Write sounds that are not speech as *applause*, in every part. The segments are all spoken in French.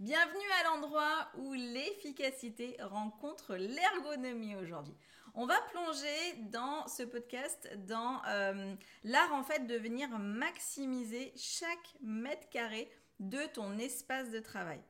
Bienvenue à l'endroit où l'efficacité rencontre l'ergonomie aujourd'hui. On va plonger dans ce podcast dans euh, l'art en fait de venir maximiser chaque mètre carré de ton espace de travail.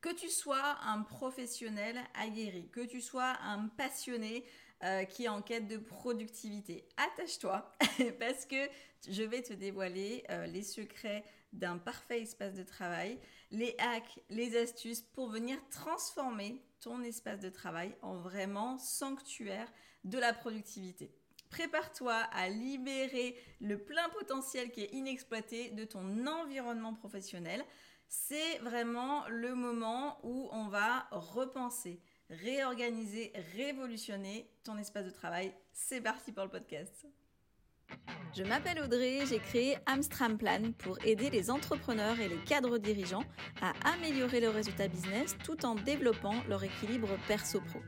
Que tu sois un professionnel aguerri, que tu sois un passionné euh, qui est en quête de productivité, attache-toi *laughs* parce que je vais te dévoiler euh, les secrets d'un parfait espace de travail, les hacks, les astuces pour venir transformer ton espace de travail en vraiment sanctuaire de la productivité. Prépare-toi à libérer le plein potentiel qui est inexploité de ton environnement professionnel. C'est vraiment le moment où on va repenser, réorganiser, révolutionner ton espace de travail. C'est parti pour le podcast. Je m'appelle Audrey, j'ai créé Amstram Plan pour aider les entrepreneurs et les cadres dirigeants à améliorer leurs résultats business tout en développant leur équilibre perso-pro.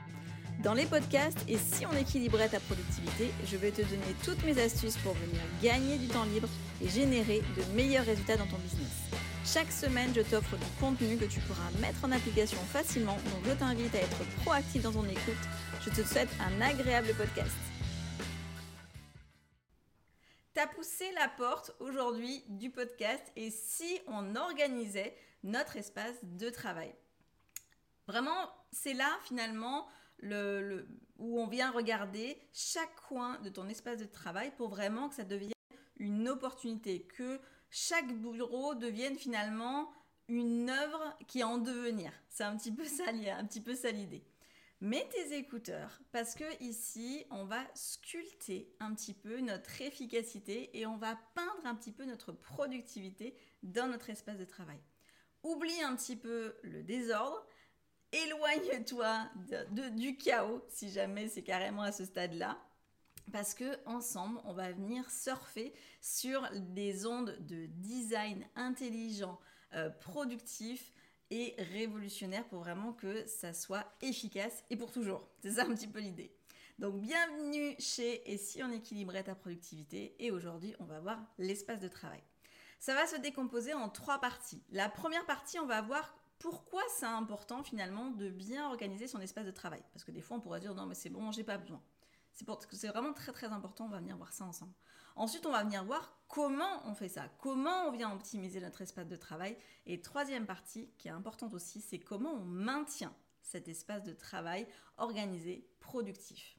Dans les podcasts et si on équilibrait ta productivité, je vais te donner toutes mes astuces pour venir gagner du temps libre et générer de meilleurs résultats dans ton business. Chaque semaine, je t'offre du contenu que tu pourras mettre en application facilement, donc je t'invite à être proactif dans ton écoute. Je te souhaite un agréable podcast. T'as poussé la porte aujourd'hui du podcast et si on organisait notre espace de travail Vraiment, c'est là finalement le, où on vient regarder chaque coin de ton espace de travail pour vraiment que ça devienne une opportunité, que chaque bureau devienne finalement une œuvre qui est en devenir. C'est un petit peu ça, un petit peu ça l'idée. Mets tes écouteurs parce que ici, on va sculpter un petit peu notre efficacité et on va peindre un petit peu notre productivité dans notre espace de travail. Oublie un petit peu le désordre, éloigne-toi du chaos si jamais c'est carrément à ce stade-là. Parce que ensemble, on va venir surfer sur des ondes de design intelligent, euh, productif, et révolutionnaire pour vraiment que ça soit efficace et pour toujours. C'est ça un petit peu l'idée. Donc bienvenue chez Et si on équilibrait ta productivité? Et aujourd'hui on va voir l'espace de travail. Ça va se décomposer en trois parties. La première partie, on va voir pourquoi c'est important finalement de bien organiser son espace de travail. Parce que des fois on pourrait dire non mais c'est bon, j'ai pas besoin. C'est vraiment très très important, on va venir voir ça ensemble. Ensuite, on va venir voir comment on fait ça, comment on vient optimiser notre espace de travail. Et troisième partie, qui est importante aussi, c'est comment on maintient cet espace de travail organisé, productif.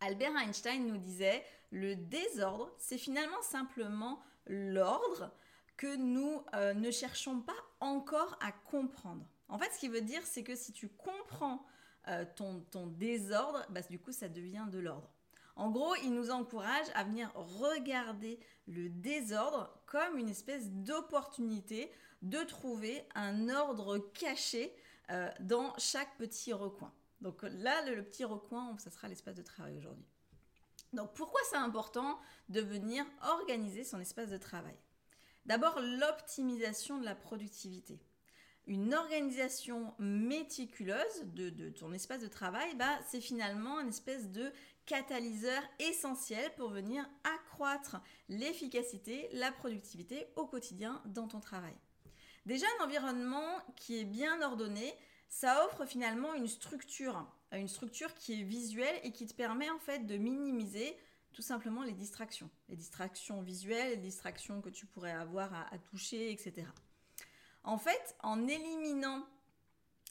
Albert Einstein nous disait, le désordre, c'est finalement simplement l'ordre que nous euh, ne cherchons pas encore à comprendre. En fait, ce qui veut dire, c'est que si tu comprends euh, ton, désordre, bah, du coup, ça devient de l'ordre. En gros, il nous encourage à venir regarder le désordre comme une espèce d'opportunité de trouver un ordre caché euh, dans chaque petit recoin. Donc là, le, petit recoin, ça sera l'espace de travail aujourd'hui. Donc pourquoi c'est important de venir organiser son espace de travail? D'abord, l'optimisation de la productivité une organisation méticuleuse de, ton espace de travail, bah, c'est finalement une espèce de catalyseur essentiel pour venir accroître l'efficacité, la productivité au quotidien dans ton travail. Déjà, un environnement qui est bien ordonné, ça offre finalement une structure, une structure qui est visuelle et qui te permet en fait de minimiser tout simplement les distractions. Les distractions visuelles, les distractions que tu pourrais avoir à toucher, etc. En fait, en éliminant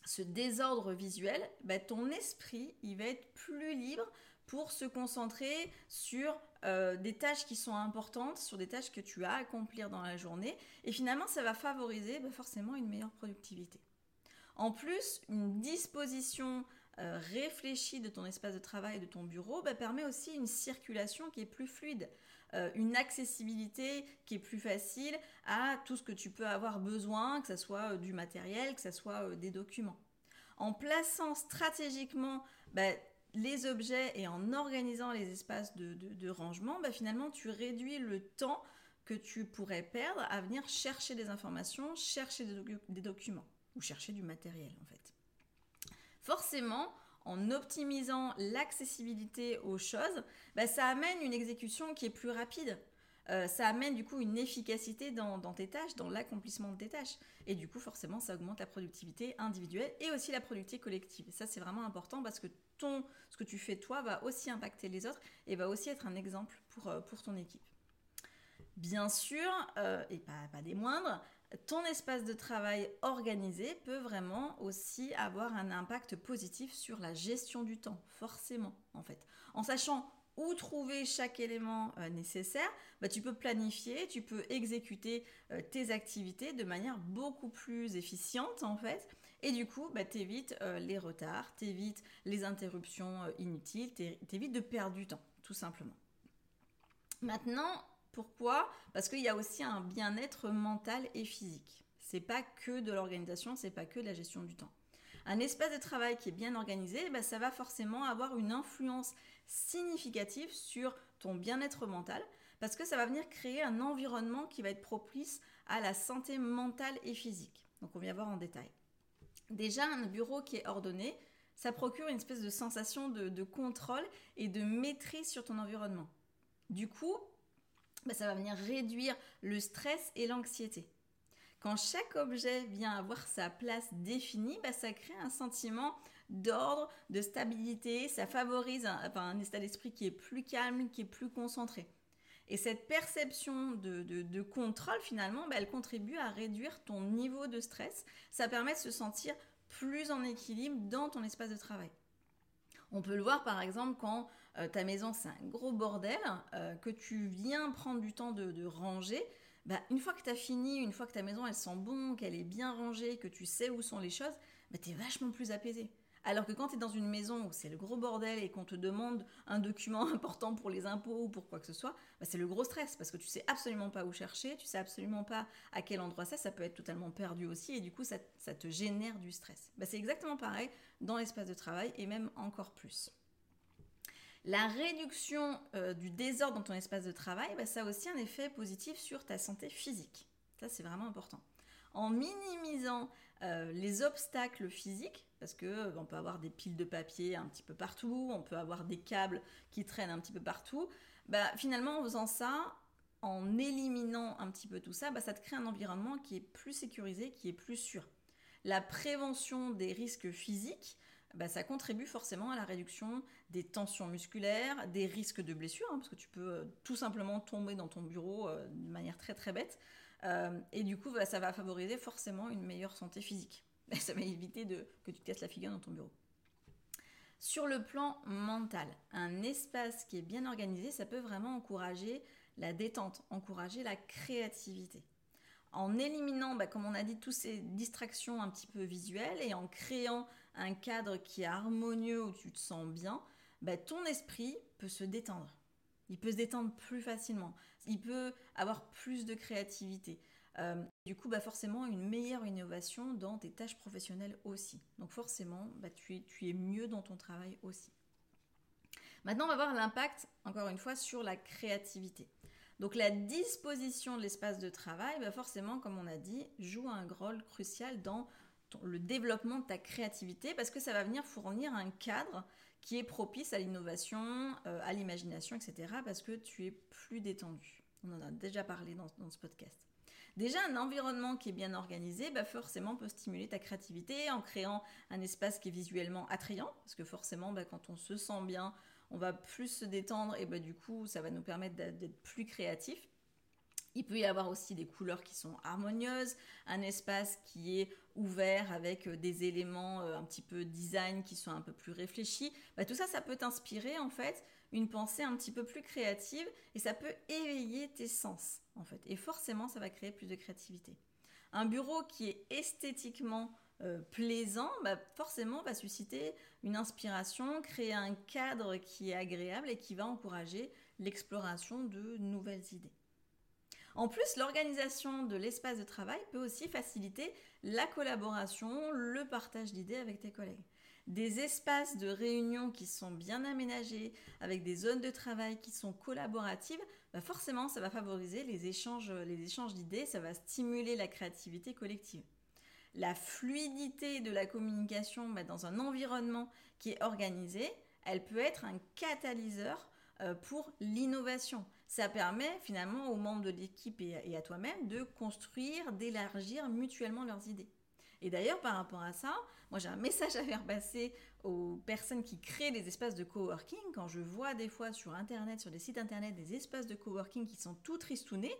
ce désordre visuel, bah, ton esprit, il va être plus libre pour se concentrer sur euh, des tâches qui sont importantes, sur des tâches que tu as à accomplir dans la journée. Et finalement, ça va favoriser bah, forcément une meilleure productivité. En plus, une disposition euh, réfléchie de ton espace de travail, de ton bureau, bah, permet aussi une circulation qui est plus fluide, euh, une accessibilité qui est plus facile à tout ce que tu peux avoir besoin, que ce soit du matériel, que ce soit des documents. En plaçant stratégiquement bah, les objets et en organisant les espaces de, rangement, bah, finalement, tu réduis le temps que tu pourrais perdre à venir chercher des informations, chercher des documents ou chercher du matériel en fait. Forcément, en optimisant l'accessibilité aux choses, bah, ça amène une exécution qui est plus rapide. Euh, ça amène du coup une efficacité dans, tes tâches, dans l'accomplissement de tes tâches. Et du coup, forcément, ça augmente la productivité individuelle et aussi la productivité collective. ça, c'est vraiment important parce que ce que tu fais toi va aussi impacter les autres et va aussi être un exemple pour, euh, ton équipe. Bien sûr, euh, et pas, pas des moindres, ton espace de travail organisé peut vraiment aussi avoir un impact positif sur la gestion du temps, forcément, en fait. En sachant où trouver chaque élément euh, nécessaire, bah, tu peux planifier, tu peux exécuter euh, tes activités de manière beaucoup plus efficiente en fait. Et du coup, bah, tu évites euh, les retards, tu évites les interruptions inutiles, tu évites de perdre du temps, tout simplement. Maintenant, pourquoi? Parce qu'il y a aussi un bien-être mental et physique. C'est pas que de l'organisation, c'est pas que de la gestion du temps. Un espace de travail qui est bien organisé, bah, ça va forcément avoir une influence significative sur ton bien-être mental parce que ça va venir créer un environnement qui va être propice à la santé mentale et physique. Donc on vient voir en détail. Déjà, un bureau qui est ordonné, ça procure une espèce de sensation de, contrôle et de maîtrise sur ton environnement. Du coup, bah, ça va venir réduire le stress et l'anxiété. Quand chaque objet vient avoir sa place définie, bah, ça crée un sentiment d'ordre, de stabilité, ça favorise un, état d'esprit qui est plus calme, qui est plus concentré. Et cette perception de, contrôle, finalement, bah, elle contribue à réduire ton niveau de stress. Ça permet de se sentir plus en équilibre dans ton espace de travail. On peut le voir par exemple quand euh, ta maison c'est un gros bordel, euh, que tu viens prendre du temps de, ranger, bah, une fois que tu as fini, une fois que ta maison elle sent bon, qu'elle est bien rangée, que tu sais où sont les choses, bah, tu vachement plus apaisé. Alors que quand tu es dans une maison où c'est le gros bordel et qu'on te demande un document *laughs* important pour les impôts ou pour quoi que ce soit, bah, c'est le gros stress parce que tu sais absolument pas où chercher, tu sais absolument pas à quel endroit c'est, ça peut être totalement perdu aussi et du coup ça, te génère du stress. c'est exactement pareil dans l'espace de travail et même encore plus. La réduction euh, du désordre dans ton espace de travail, bah, ça a aussi un effet positif sur ta santé physique. Ça, c'est vraiment important. En minimisant euh, les obstacles physiques, parce que euh, on peut avoir des piles de papier un petit peu partout, on peut avoir des câbles qui traînent un petit peu partout. Bah, finalement, en faisant ça, en éliminant un petit peu tout ça, bah, ça te crée un environnement qui est plus sécurisé, qui est plus sûr. La prévention des risques physiques, bah, ça contribue forcément à la réduction des tensions musculaires, des risques de blessures, hein, parce que tu peux euh, tout simplement tomber dans ton bureau euh, de manière très très bête. Euh, et du coup, bah, ça va favoriser forcément une meilleure santé physique. *laughs* Ça va éviter de, que tu te casses la figure dans ton bureau. Sur le plan mental, un espace qui est bien organisé, ça peut vraiment encourager la détente, encourager la créativité en éliminant, bah, comme on a dit, toutes ces distractions un petit peu visuelles et en créant un cadre qui est harmonieux où tu te sens bien, bah, ton esprit peut se détendre. Il peut se détendre plus facilement. Il peut avoir plus de créativité. Euh, du coup, bah forcément, une meilleure innovation dans tes tâches professionnelles aussi. Donc forcément, bah, tu, es, mieux dans ton travail aussi. Maintenant, on va voir l'impact, encore une fois, sur la créativité. Donc la disposition de l'espace de travail, bah, forcément, comme on a dit, joue un rôle crucial dans le développement de ta créativité parce que ça va venir fournir un cadre qui est propice à l'innovation, euh, à l'imagination, etc. parce que tu es plus détendu. On en a déjà parlé dans, ce podcast. Déjà, un environnement qui est bien organisé, bah, forcément, peut stimuler ta créativité en créant un espace qui est visuellement attrayant, parce que forcément, bah, quand on se sent bien, on va plus se détendre et bah, du coup, ça va nous permettre d'être plus créatifs. Il peut y avoir aussi des couleurs qui sont harmonieuses, un espace qui est ouvert avec euh, des éléments euh, un petit peu design qui sont un peu plus réfléchis. Bah, tout ça, ça peut t'inspirer en fait une pensée un petit peu plus créative et ça peut éveiller tes sens en fait. Et forcément, ça va créer plus de créativité. Un bureau qui est esthétiquement euh, plaisant, bah, forcément va susciter une inspiration, créer un cadre qui est agréable et qui va encourager l'exploration de nouvelles idées. En plus, l'organisation de l'espace de travail peut aussi faciliter la collaboration, le partage d'idées avec tes collègues. Des espaces de réunion qui sont bien aménagés, avec des zones de travail qui sont collaboratives, bah, forcément, ça va favoriser les échanges, d'idées, ça va stimuler la créativité collective la fluidité de la communication bah, dans un environnement qui est organisé, elle peut être un catalyseur euh, pour l'innovation. Ça permet finalement aux membres de l'équipe et à toi-même de construire, d'élargir mutuellement leurs idées. Et d'ailleurs, par rapport à ça, moi j'ai un message à faire passer aux personnes qui créent des espaces de coworking. Quand je vois des fois sur Internet, sur des sites Internet, des espaces de coworking qui sont tout tristounés,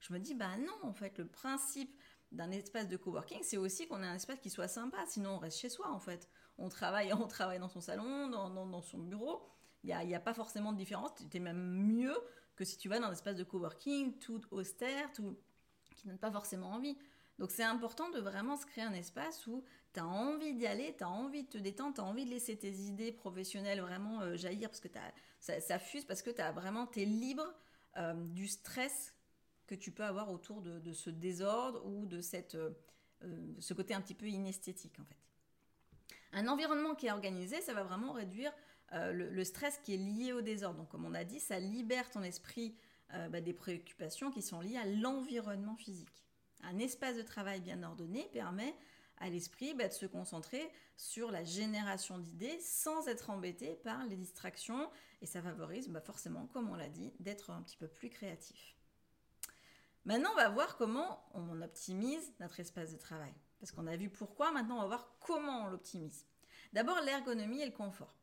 je me dis, bah non, en fait, le principe d'un espace de coworking, c'est aussi qu'on ait un espace qui soit sympa. Sinon, on reste chez soi, en fait. On travaille, *laughs* on travaille dans son salon, dans, dans, son bureau. Il n'y a, y a, pas forcément de différence. C'est même mieux que si tu vas dans un espace de coworking tout austère, tout, qui donne pas forcément envie. Donc c'est important de vraiment se créer un espace où tu as envie d'y aller, tu as envie de te détendre, tu as envie de laisser tes idées professionnelles vraiment euh, jaillir parce que ça, ça, fuse, parce que tu as vraiment, tu es libre euh, du stress que tu peux avoir autour de, ce désordre ou de cette, euh, ce côté un petit peu inesthétique en fait. Un environnement qui est organisé, ça va vraiment réduire le, stress qui est lié au désordre. Donc comme on a dit, ça libère ton esprit bah, des préoccupations qui sont liées à l'environnement physique. Un espace de travail bien ordonné permet à l'esprit bah, de se concentrer sur la génération d'idées sans être embêté par les distractions et ça favorise bah, forcément, comme on l'a dit, d'être un petit peu plus créatif. Maintenant, on va voir comment on optimise notre espace de travail. Parce qu'on a vu pourquoi, maintenant on va voir comment on l'optimise. D'abord, l'ergonomie et le confort.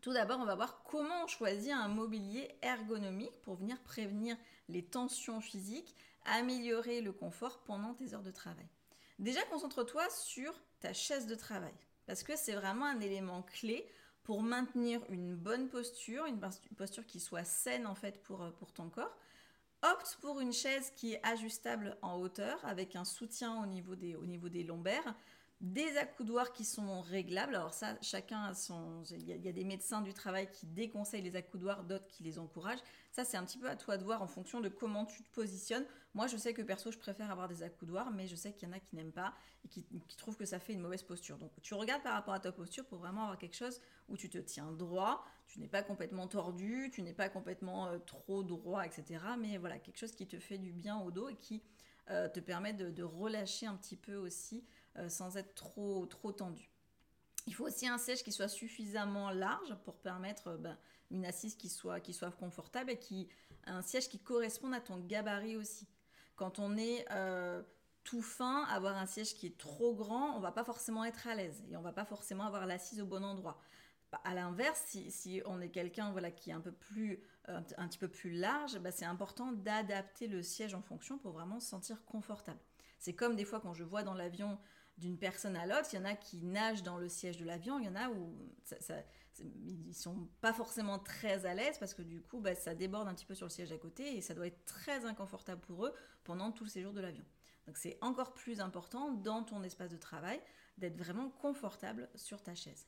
Tout d'abord, on va voir comment on choisit un mobilier ergonomique pour venir prévenir les tensions physiques améliorer le confort pendant tes heures de travail. Déjà, concentre-toi sur ta chaise de travail, parce que c'est vraiment un élément clé pour maintenir une bonne posture, une posture qui soit saine en fait pour, euh, pour ton corps. Opte pour une chaise qui est ajustable en hauteur avec un soutien au niveau des lombaires des accoudoirs qui sont réglables. Alors ça, chacun a son... Il y, a, des médecins du travail qui déconseillent les accoudoirs, d'autres qui les encouragent. Ça, c'est un petit peu à toi de voir en fonction de comment tu te positionnes. Moi, je sais que perso, je préfère avoir des accoudoirs, mais je sais qu'il y en a qui n'aiment pas et qui, trouvent que ça fait une mauvaise posture. Donc, tu regardes par rapport à ta posture pour vraiment avoir quelque chose où tu te tiens droit, tu n'es pas complètement tordu, tu n'es pas complètement euh, trop droit, etc. Mais voilà, quelque chose qui te fait du bien au dos et qui euh, te permet de relâcher un petit peu aussi sans être trop, trop tendu. Il faut aussi un siège qui soit suffisamment large pour permettre euh, ben, une assise qui soit, qui soit confortable et qui un siège qui corresponde à ton gabarit aussi. Quand on est euh, tout fin, avoir un siège qui est trop grand, on va pas forcément être à l'aise et on va pas forcément avoir l'assise au bon endroit. À l'inverse, si, on est quelqu'un voilà, qui est un peu plus, un, petit peu plus large, ben, c'est important d'adapter le siège en fonction pour vraiment se sentir confortable. C'est comme des fois quand je vois dans l'avion d'une personne à l'autre. Il y en a qui nagent dans le siège de l'avion, il y en a où ils sont pas forcément très à l'aise parce que du coup, bah, ça déborde un petit peu sur le siège à côté et ça doit être très inconfortable pour eux pendant tout le séjour de l'avion. Donc c'est encore plus important dans ton espace de travail d'être vraiment confortable sur ta chaise.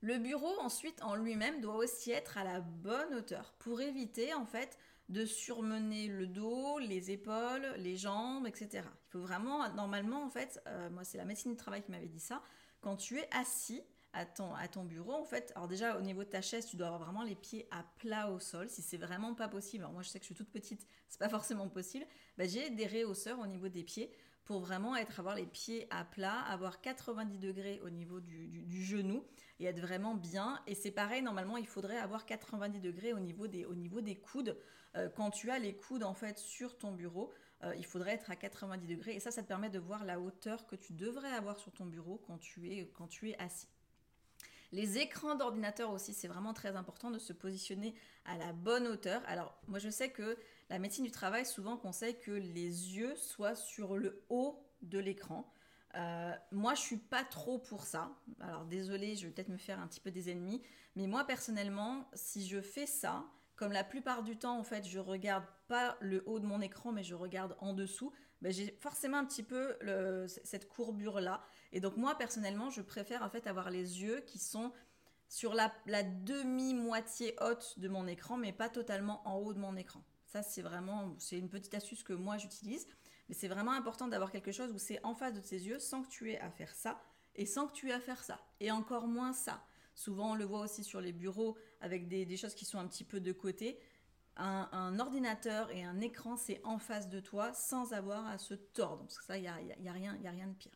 Le bureau ensuite en lui-même doit aussi être à la bonne hauteur pour éviter en fait de surmener le dos, les épaules, les jambes, etc. Il faut vraiment, normalement, en fait, euh, moi c'est la médecine du travail qui m'avait dit ça, quand tu es assis à ton, bureau, en fait, alors déjà au niveau de ta chaise, tu dois avoir vraiment les pieds à plat au sol, si c'est vraiment pas possible, alors moi je sais que je suis toute petite, c'est pas forcément possible, bah, j'ai des réhausseurs au niveau des pieds pour vraiment être avoir les pieds à plat, avoir 90 degrés au niveau du, du, genou et être vraiment bien. Et c'est pareil, normalement, il faudrait avoir 90 degrés au niveau des, au niveau des coudes. Euh, quand tu as les coudes en fait sur ton bureau, euh, il faudrait être à 90 degrés. Et ça, ça te permet de voir la hauteur que tu devrais avoir sur ton bureau quand tu es, quand tu es assis. Les écrans d'ordinateur aussi, c'est vraiment très important de se positionner à la bonne hauteur. Alors, moi, je sais que la médecine du travail souvent conseille que les yeux soient sur le haut de l'écran. Euh, moi, je suis pas trop pour ça. Alors, désolé, je vais peut-être me faire un petit peu des ennemis, mais moi personnellement, si je fais ça, comme la plupart du temps, en fait, je regarde pas le haut de mon écran, mais je regarde en dessous, ben, j'ai forcément un petit peu cette courbure-là. Et donc, moi, personnellement, je préfère en fait avoir les yeux qui sont sur la, demi-moitié haute de mon écran, mais pas totalement en haut de mon écran. Ça, c'est vraiment, c'est une petite astuce que moi j'utilise. Mais c'est vraiment important d'avoir quelque chose où c'est en face de tes yeux sans que tu aies à faire ça et sans que tu aies à faire ça. Et encore moins ça. Souvent, on le voit aussi sur les bureaux avec des, choses qui sont un petit peu de côté. Un, ordinateur et un écran, c'est en face de toi sans avoir à se tordre. Ça, il n'y a, rien, a rien de pire.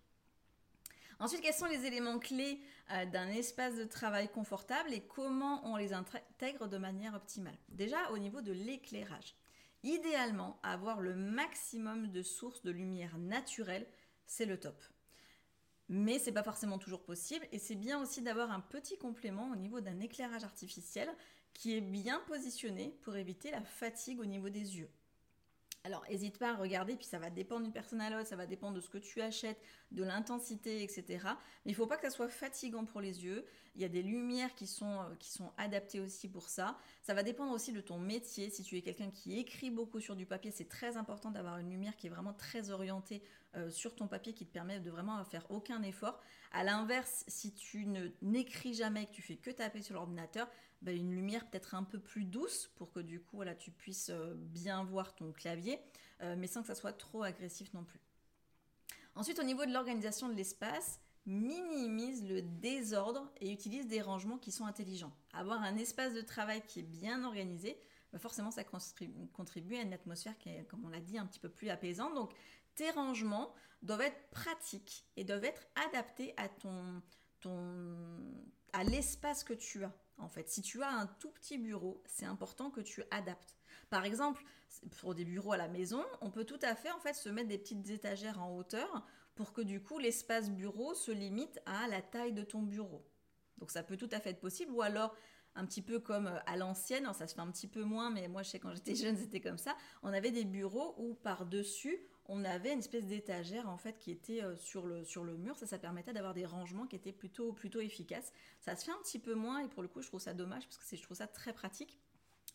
Ensuite, quels sont les éléments clés euh, d'un espace de travail confortable et comment on les intègre de manière optimale? Déjà, au niveau de l'éclairage. Idéalement, avoir le maximum de sources de lumière naturelle, c'est le top. Mais c'est pas forcément toujours possible et c'est bien aussi d'avoir un petit complément au niveau d'un éclairage artificiel qui est bien positionné pour éviter la fatigue au niveau des yeux. Alors, n'hésite pas à regarder, puis ça va dépendre d'une personne à l'autre, ça va dépendre de ce que tu achètes, de l'intensité, etc. Mais il ne faut pas que ça soit fatigant pour les yeux. Il y a des lumières qui sont, euh, qui sont adaptées aussi pour ça. Ça va dépendre aussi de ton métier. Si tu es quelqu'un qui écrit beaucoup sur du papier, c'est très important d'avoir une lumière qui est vraiment très orientée euh, sur ton papier, qui te permet de vraiment faire aucun effort. À l'inverse, si tu ne n'écris jamais, que tu fais que taper sur l'ordinateur, bah, une lumière peut-être un peu plus douce pour que du coup tu puisses euh, bien voir ton clavier, euh, mais sans que ça soit trop agressif non plus. Ensuite, au niveau de l'organisation de l'espace, minimise le désordre et utilise des rangements qui sont intelligents. Avoir un espace de travail qui est bien organisé, bah, forcément ça contribue à une atmosphère qui est, comme on l'a dit, un petit peu plus apaisante. Donc tes rangements doivent être pratiques et doivent être adaptés à ton, à l'espace que tu as en fait. Si tu as un tout petit bureau, c'est important que tu adaptes. Par exemple, pour des bureaux à la maison, on peut tout à fait en fait se mettre des petites étagères en hauteur pour que du coup l'espace bureau se limite à la taille de ton bureau. Donc ça peut tout à fait être possible ou alors un petit peu comme euh, à l'ancienne, ça se fait un petit peu moins mais moi je sais quand j'étais jeune *laughs* c'était comme ça, on avait des bureaux où par-dessus on avait une espèce d'étagère en fait qui était euh, sur le, sur le mur. Ça, ça permettait d'avoir des rangements qui étaient plutôt, plutôt efficaces. Ça se fait un petit peu moins et pour le coup, je trouve ça dommage parce que je trouve ça très pratique.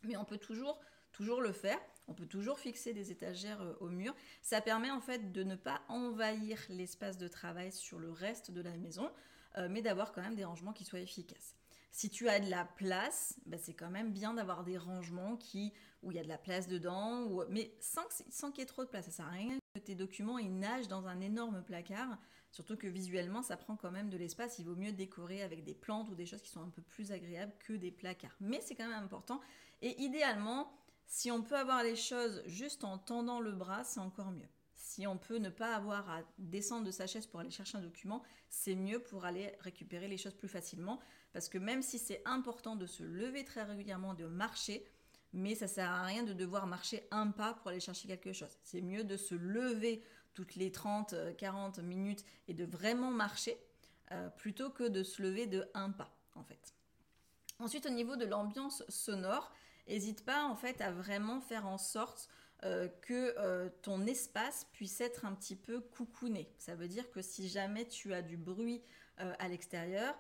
Mais on peut toujours, toujours le faire. On peut toujours fixer des étagères euh, au mur. Ça permet en fait de ne pas envahir l'espace de travail sur le reste de la maison, euh, mais d'avoir quand même des rangements qui soient efficaces. Si tu as de la place, bah, c'est quand même bien d'avoir des rangements qui, où il y a de la place dedans, mais sans, sans qu'il y ait trop de place. Ça sert à rien que tes documents ils nagent dans un énorme placard, surtout que visuellement ça prend quand même de l'espace. Il vaut mieux décorer avec des plantes ou des choses qui sont un peu plus agréables que des placards. Mais c'est quand même important. Et idéalement, si on peut avoir les choses juste en tendant le bras, c'est encore mieux. Si on peut ne pas avoir à descendre de sa chaise pour aller chercher un document, c'est mieux pour aller récupérer les choses plus facilement. Parce que même si c'est important de se lever très régulièrement, de marcher, mais ça sert à rien de devoir marcher un pas pour aller chercher quelque chose. C'est mieux de se lever toutes les 30, 40 euh, minutes et de vraiment marcher euh, plutôt que de se lever de un pas en fait. Ensuite au niveau de l'ambiance sonore, n'hésite pas en fait à vraiment faire en sorte euh, que ton espace puisse être un petit peu coucouné. Ça veut dire que si jamais tu as du bruit à l'extérieur,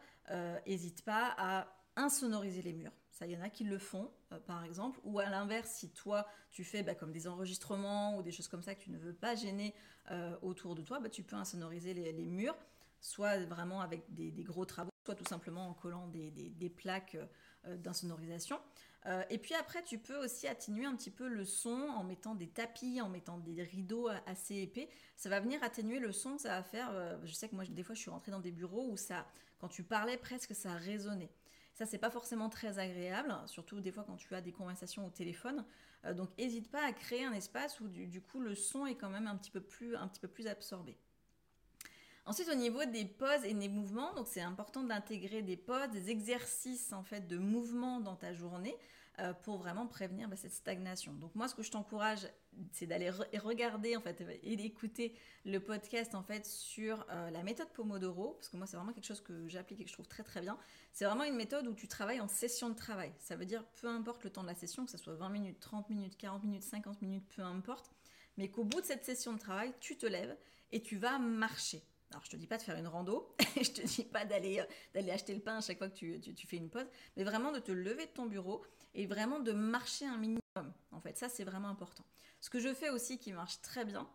n'hésite pas à insonoriser les murs. Il y en a qui le font, euh, par exemple. Ou à l'inverse, si toi, tu fais bah, comme des enregistrements ou des choses comme ça que tu ne veux pas gêner euh, autour de toi, bah, tu peux insonoriser les, murs, soit vraiment avec des, gros travaux, soit tout simplement en collant des, plaques euh, d'insonorisation. et puis après, tu peux aussi atténuer un petit peu le son en mettant des tapis, en mettant des rideaux assez épais. Ça va venir atténuer le son, ça va faire... je sais que moi, des fois, je suis rentrée dans des bureaux où ça, quand tu parlais, presque ça résonnait. Ça, c'est pas forcément très agréable, surtout des fois quand tu as des conversations au téléphone. Euh, donc, n'hésite pas à créer un espace où du, coup le son est quand même un petit peu plus, un petit peu plus absorbé. Ensuite, au niveau des pauses et des mouvements, donc c'est important d'intégrer des pauses, des exercices en fait de mouvement dans ta journée. Euh, pour vraiment prévenir bah, cette stagnation. Donc moi, ce que je t'encourage, c'est d'aller regarder en fait et d'écouter le podcast en fait sur euh, la méthode Pomodoro, parce que moi, c'est vraiment quelque chose que j'applique et que je trouve très très bien. C'est vraiment une méthode où tu travailles en session de travail. Ça veut dire peu importe le temps de la session, que ce soit 20 minutes, 30 minutes, 40 minutes, 50 minutes, peu importe, mais qu'au bout de cette session de travail, tu te lèves et tu vas marcher. Alors, je te dis pas de faire une rando, *laughs* je te dis pas d'aller euh, d'aller acheter le pain à chaque fois que tu, tu, fais une pause, mais vraiment de te lever de ton bureau et vraiment de marcher un minimum. En fait, ça c'est vraiment important. Ce que je fais aussi qui marche très bien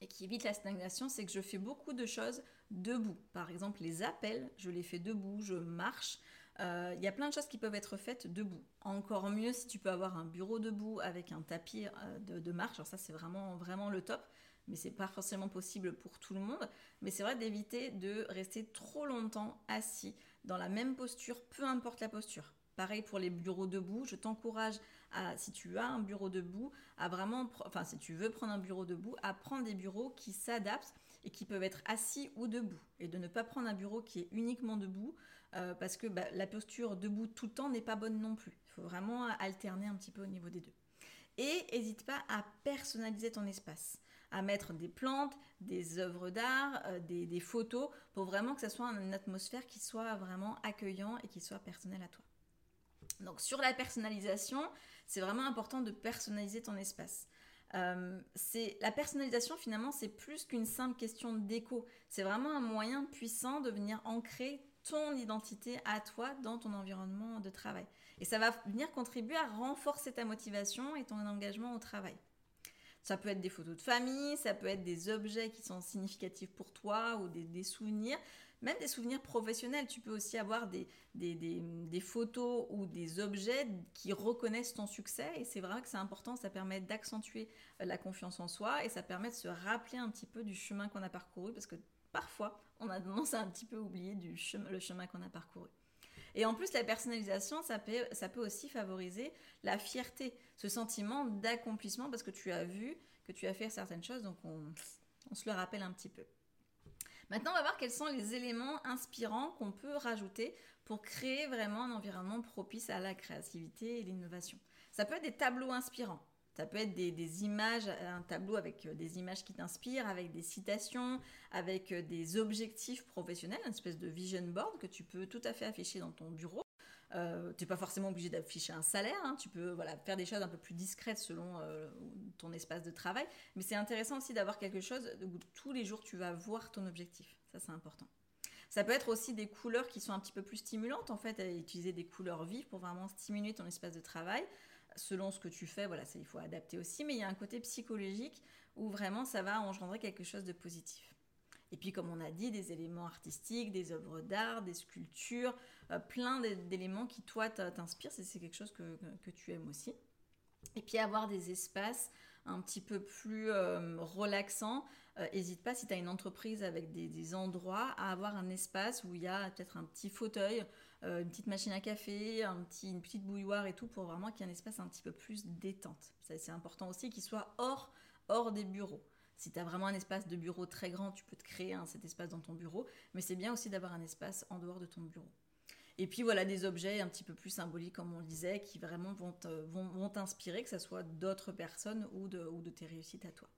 et qui évite la stagnation, c'est que je fais beaucoup de choses debout. Par exemple, les appels, je les fais debout, je marche. Euh, il y a plein de choses qui peuvent être faites debout. Encore mieux si tu peux avoir un bureau debout avec un tapis euh, de, marche. Alors ça, c'est vraiment, vraiment le top mais c'est pas forcément possible pour tout le monde. Mais c'est vrai d'éviter de rester trop longtemps assis dans la même posture, peu importe la posture. Pareil pour les bureaux debout, je t'encourage si tu as un bureau debout, à vraiment, enfin si tu veux prendre un bureau debout, à prendre des bureaux qui s'adaptent et qui peuvent être assis ou debout. Et de ne pas prendre un bureau qui est uniquement debout euh, parce que bah, la posture debout tout le temps n'est pas bonne non plus. Il faut vraiment alterner un petit peu au niveau des deux. Et n'hésite pas à personnaliser ton espace, à mettre des plantes, des œuvres d'art, euh, des, des, photos, pour vraiment que ça soit une atmosphère qui soit vraiment accueillant et qui soit personnelle à toi. Donc sur la personnalisation, c'est vraiment important de personnaliser ton espace. Euh, la personnalisation finalement c'est plus qu'une simple question d'écho c'est vraiment un moyen puissant de venir ancrer ton identité à toi dans ton environnement de travail. Et ça va venir contribuer à renforcer ta motivation et ton engagement au travail. Ça peut être des photos de famille ça peut être des objets qui sont significatifs pour toi ou des souvenirs même des souvenirs professionnels. Tu peux aussi avoir des, photos ou des objets qui reconnaissent ton succès. Et c'est vrai que c'est important, ça permet d'accentuer euh, la confiance en soi et ça permet de se rappeler un petit peu du chemin qu'on a parcouru parce que parfois, on a tendance à un petit peu oublier du chemin, le chemin qu'on a parcouru. Et en plus, la personnalisation, ça peut, ça peut aussi favoriser la fierté, ce sentiment d'accomplissement parce que tu as vu que tu as fait certaines choses, donc on, on se le rappelle un petit peu. Maintenant, on va voir quels sont les éléments inspirants qu'on peut rajouter pour créer vraiment un environnement propice à la créativité et l'innovation. Ça peut être des tableaux inspirants. Ça peut être des, images, un tableau avec euh, des images qui t'inspirent, avec des citations, avec euh, des objectifs professionnels, une espèce de vision board que tu peux tout à fait afficher dans ton bureau. Euh, tu n'es pas forcément obligé d'afficher un salaire, hein. tu peux voilà, faire des choses un peu plus discrètes selon euh, ton espace de travail, mais c'est intéressant aussi d'avoir quelque chose où tous les jours tu vas voir ton objectif, ça c'est important. Ça peut être aussi des couleurs qui sont un petit peu plus stimulantes en fait, à utiliser des couleurs vives pour vraiment stimuler ton espace de travail. Selon ce que tu fais, voilà, il faut adapter aussi, mais il y a un côté psychologique où vraiment ça va engendrer quelque chose de positif. Et puis, comme on a dit, des éléments artistiques, des œuvres d'art, des sculptures, euh, plein d'éléments qui, toi, t'inspirent. C'est quelque chose que, tu aimes aussi. Et puis, avoir des espaces un petit peu plus euh, relaxants. N'hésite euh, pas, si tu as une entreprise avec des, endroits, à avoir un espace où il y a peut-être un petit fauteuil, une petite machine à café, une petite bouilloire et tout, pour vraiment qu'il y ait un espace un petit peu plus détente. C'est important aussi qu'il soit hors des bureaux. Si tu as vraiment un espace de bureau très grand, tu peux te créer cet espace dans ton bureau, mais c'est bien aussi d'avoir un espace en dehors de ton bureau. Et puis voilà des objets un petit peu plus symboliques, comme on le disait, qui vraiment vont t'inspirer, que ce soit d'autres personnes ou de, tes réussites à toi.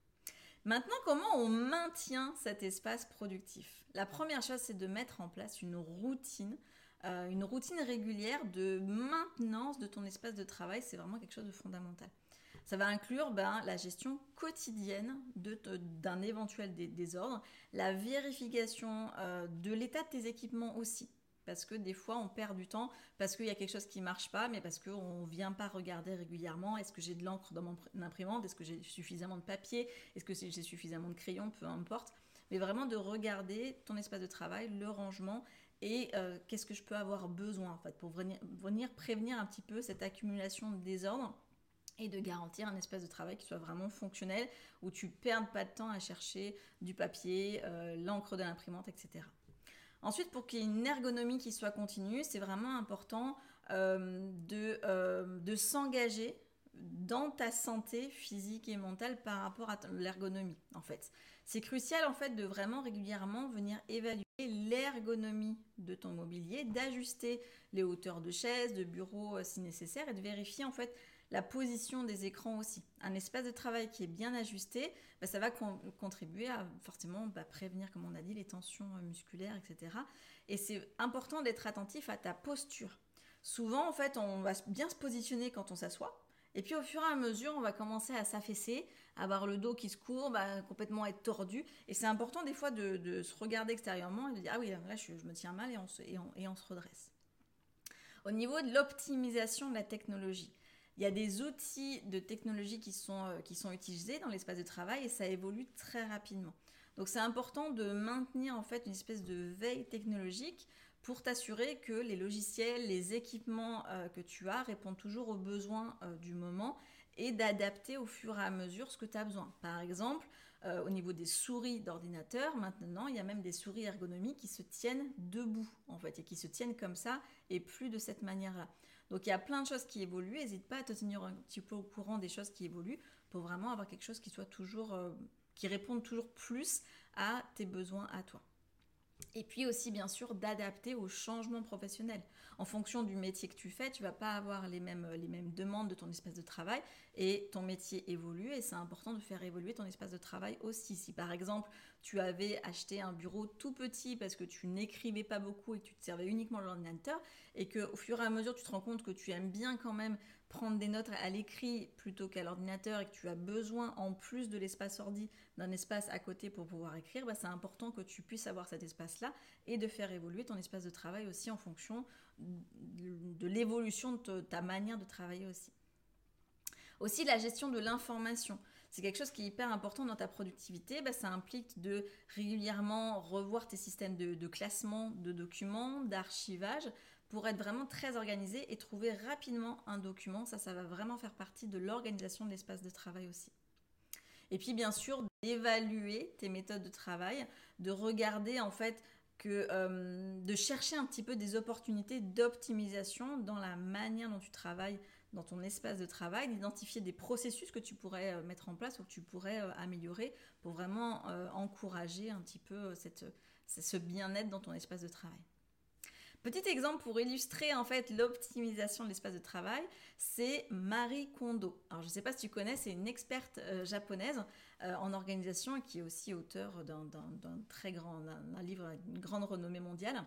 Maintenant, comment on maintient cet espace productif? La première chose, c'est de mettre en place une routine, euh, une routine régulière de maintenance de ton espace de travail. C'est vraiment quelque chose de fondamental. Ça va inclure ben, la gestion quotidienne d'un éventuel désordre, la vérification euh, de l'état de tes équipements aussi. Parce que des fois, on perd du temps parce qu'il y a quelque chose qui ne marche pas, mais parce qu'on ne vient pas regarder régulièrement. Est-ce que j'ai de l'encre dans mon imprimante? Est-ce que j'ai suffisamment de papier? Est-ce que j'ai suffisamment de crayons? Peu importe. Mais vraiment de regarder ton espace de travail, le rangement et euh, qu'est-ce que je peux avoir besoin en fait pour venir, venir prévenir un petit peu cette accumulation de désordre et de garantir un espace de travail qui soit vraiment fonctionnel, où tu perdes pas de temps à chercher du papier, euh, l'encre de l'imprimante, etc. Ensuite, pour qu'il y ait une ergonomie qui soit continue, c'est vraiment important euh, de, euh, de s'engager dans ta santé physique et mentale par rapport à l'ergonomie, en fait. C'est crucial, en fait, de vraiment régulièrement venir évaluer l'ergonomie de ton mobilier, d'ajuster les hauteurs de chaises, de bureaux si nécessaire, et de vérifier, en fait, la position des écrans aussi. Un espace de travail qui est bien ajusté, bah, ça va contribuer à forcément bah, prévenir, comme on a dit, les tensions euh, musculaires, etc. Et c'est important d'être attentif à ta posture. Souvent, en fait, on va bien se positionner quand on s'assoit. Et puis au fur et à mesure, on va commencer à s'affaisser, avoir le dos qui se courbe, à complètement être tordu. Et c'est important des fois de, se regarder extérieurement et de dire Ah oui, là je, me tiens mal et on se redresse. Au niveau de l'optimisation de la technologie, il y a des outils de technologie qui sont, euh, qui sont utilisés dans l'espace de travail et ça évolue très rapidement. Donc c'est important de maintenir en fait une espèce de veille technologique pour t'assurer que les logiciels, les équipements euh, que tu as répondent toujours aux besoins euh, du moment et d'adapter au fur et à mesure ce que tu as besoin. Par exemple, au niveau des souris d'ordinateur, maintenant, il y a même des souris ergonomiques qui se tiennent debout, en fait, et qui se tiennent comme ça, et plus de cette manière-là. Donc il y a plein de choses qui évoluent. N'hésite pas à te tenir un petit peu au courant des choses qui évoluent pour vraiment avoir quelque chose qui soit toujours, euh, qui réponde toujours plus à tes besoins à toi. Et puis aussi, bien sûr, d'adapter aux changements professionnels. En fonction du métier que tu fais, tu vas pas avoir les mêmes, les mêmes demandes de ton espace de travail et ton métier évolue et c'est important de faire évoluer ton espace de travail aussi. Si par exemple, tu avais acheté un bureau tout petit parce que tu n'écrivais pas beaucoup et que tu te servais uniquement de l'ordinateur et que au fur et à mesure, tu te rends compte que tu aimes bien quand même prendre des notes à l'écrit plutôt qu'à l'ordinateur et que tu as besoin, en plus de l'espace ordi, d'un espace à côté pour pouvoir écrire, bah, c'est important que tu puisses avoir cet espace-là et de faire évoluer ton espace de travail aussi en fonction de l'évolution de ta manière de travailler aussi. Aussi la gestion de l'information. C'est quelque chose qui est hyper important dans ta productivité. Bah, ça implique de régulièrement revoir tes systèmes de, de classement de documents, d'archivage, pour être vraiment très organisé et trouver rapidement un document. Ça, ça va vraiment faire partie de l'organisation de l'espace de travail aussi. Et puis bien sûr, d'évaluer tes méthodes de travail, de regarder en fait que euh, de chercher un petit peu des opportunités d'optimisation dans la manière dont tu travailles dans ton espace de travail, d'identifier des processus que tu pourrais euh, mettre en place ou que tu pourrais euh, améliorer pour vraiment encourager un petit peu ce bien-être dans ton espace de travail. Petit exemple pour illustrer en fait l'optimisation de l'espace de travail, c'est Marie Kondo. Alors je ne sais pas si tu connais, c'est une experte euh, japonaise euh, en organisation qui est aussi auteur d'un très grand un, livre d'une grande renommée mondiale.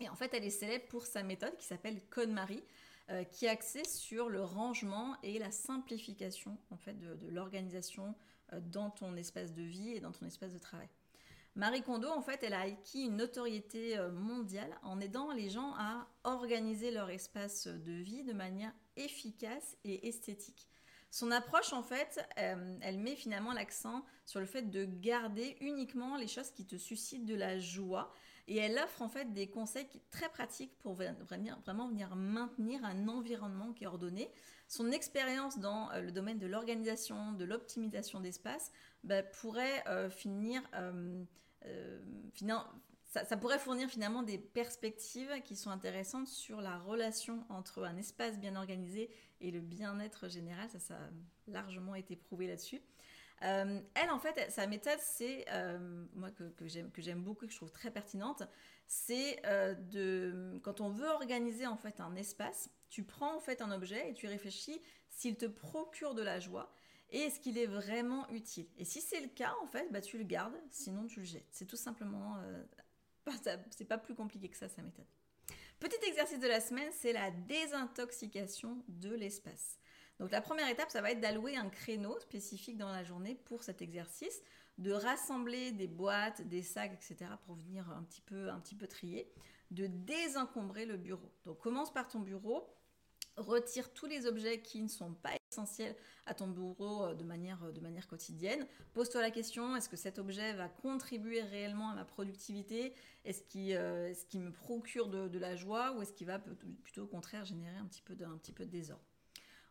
Et en fait, elle est célèbre pour sa méthode qui s'appelle Code Marie, euh, qui est axée sur le rangement et la simplification en fait de l'organisation dans ton espace de vie et dans ton espace de travail. Marie Kondo, en fait, elle a acquis une notoriété euh, mondiale en aidant les gens à organiser leur espace de vie de manière efficace et esthétique. Son approche, en fait, euh, elle met finalement l'accent sur le fait de garder uniquement les choses qui te suscitent de la joie. Et elle offre en fait des conseils très pratiques pour vraiment venir maintenir un environnement qui est ordonné. Son expérience dans euh, le domaine de l'organisation, de l'optimisation d'espace, bah, pourrait finir euh, ça, pourrait fournir finalement des perspectives qui sont intéressantes sur la relation entre un espace bien organisé et le bien-être général. Ça, ça a largement été prouvé là-dessus. Euh, elle, en fait, sa méthode, c'est, euh, moi que, que j'aime beaucoup que je trouve très pertinente, c'est de, quand on veut organiser en fait un espace, tu prends en fait un objet et tu réfléchis s'il te procure de la joie et est-ce qu'il est vraiment utile Et si c'est le cas, en fait, bah, tu le gardes, sinon tu le jettes. C'est tout simplement, euh, *laughs* c'est pas plus compliqué que ça, sa méthode. Petit exercice de la semaine, c'est la désintoxication de l'espace. Donc la première étape, ça va être d'allouer un créneau spécifique dans la journée pour cet exercice, de rassembler des boîtes, des sacs, etc. pour venir un petit peu, un petit peu trier, de désencombrer le bureau. Donc commence par ton bureau, retire tous les objets qui ne sont pas essentiels à ton bureau euh, de manière, euh, de manière quotidienne. Pose-toi la question, est-ce que cet objet va contribuer réellement à ma productivité? Est-ce qu'il euh, me procure de, la joie? Ou est-ce qu'il va plutôt au contraire générer un petit peu un petit peu de désordre?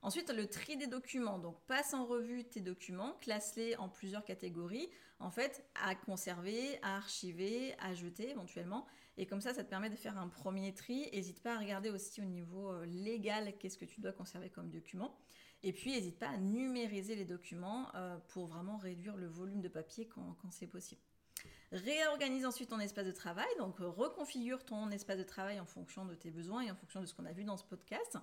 Ensuite, le tri des documents. Donc, passe en revue tes documents, classe-les en plusieurs catégories, en fait, à conserver, à archiver, à jeter éventuellement. Et comme ça, ça te permet de faire un premier tri. N'hésite pas à regarder aussi au niveau euh, légal qu'est-ce que tu dois conserver comme document. Et puis, n'hésite pas à numériser les documents euh, pour vraiment réduire le volume de papier quand, c'est possible. Réorganise ensuite ton espace de travail, donc reconfigure ton espace de travail en fonction de tes besoins et en fonction de ce qu'on a vu dans ce podcast.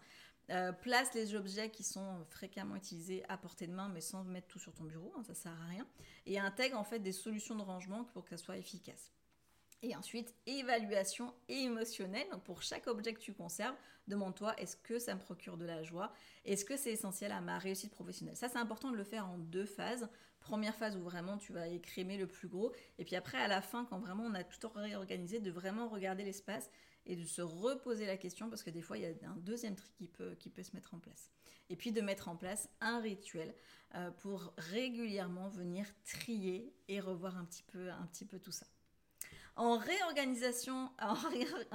Place les objets qui sont fréquemment utilisés à portée de main, mais sans mettre tout sur ton bureau, hein, ça sert à rien. Et intègre en fait des solutions de rangement pour qu'elles soient efficaces. Et ensuite, évaluation émotionnelle. Donc pour chaque objet que tu conserves, demande-toi est-ce que ça me procure de la joie? Est-ce que c'est essentiel à ma réussite professionnelle? Ça, c'est important de le faire en deux phases. Première phase où vraiment tu vas écrémer le plus gros. Et puis après, à la fin, quand vraiment on a tout réorganisé, de vraiment regarder l'espace et de se reposer la question parce que des fois, il y a un deuxième tri qui peut, qui peut se mettre en place. Et puis de mettre en place un rituel euh, pour régulièrement venir trier et revoir un petit peu, un petit peu tout ça en réorganisation, *laughs* en,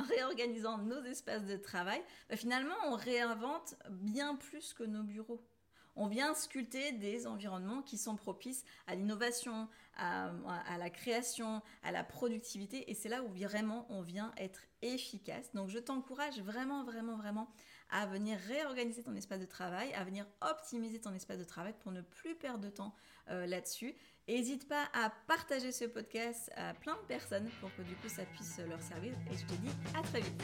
réorganisant nos espaces de travail, bah, finalement, on réinvente bien plus que nos bureaux. On vient sculpter des environnements qui sont propices à l'innovation, à, la création, à la productivité. Et c'est là où vraiment on vient être efficace. Donc je t'encourage vraiment, vraiment, vraiment à venir réorganiser ton espace de travail, à venir optimiser ton espace de travail pour ne plus perdre de temps euh, là-dessus. N'hésite pas à partager ce podcast à plein de personnes pour que du coup ça puisse leur servir. Et je te dis à très vite.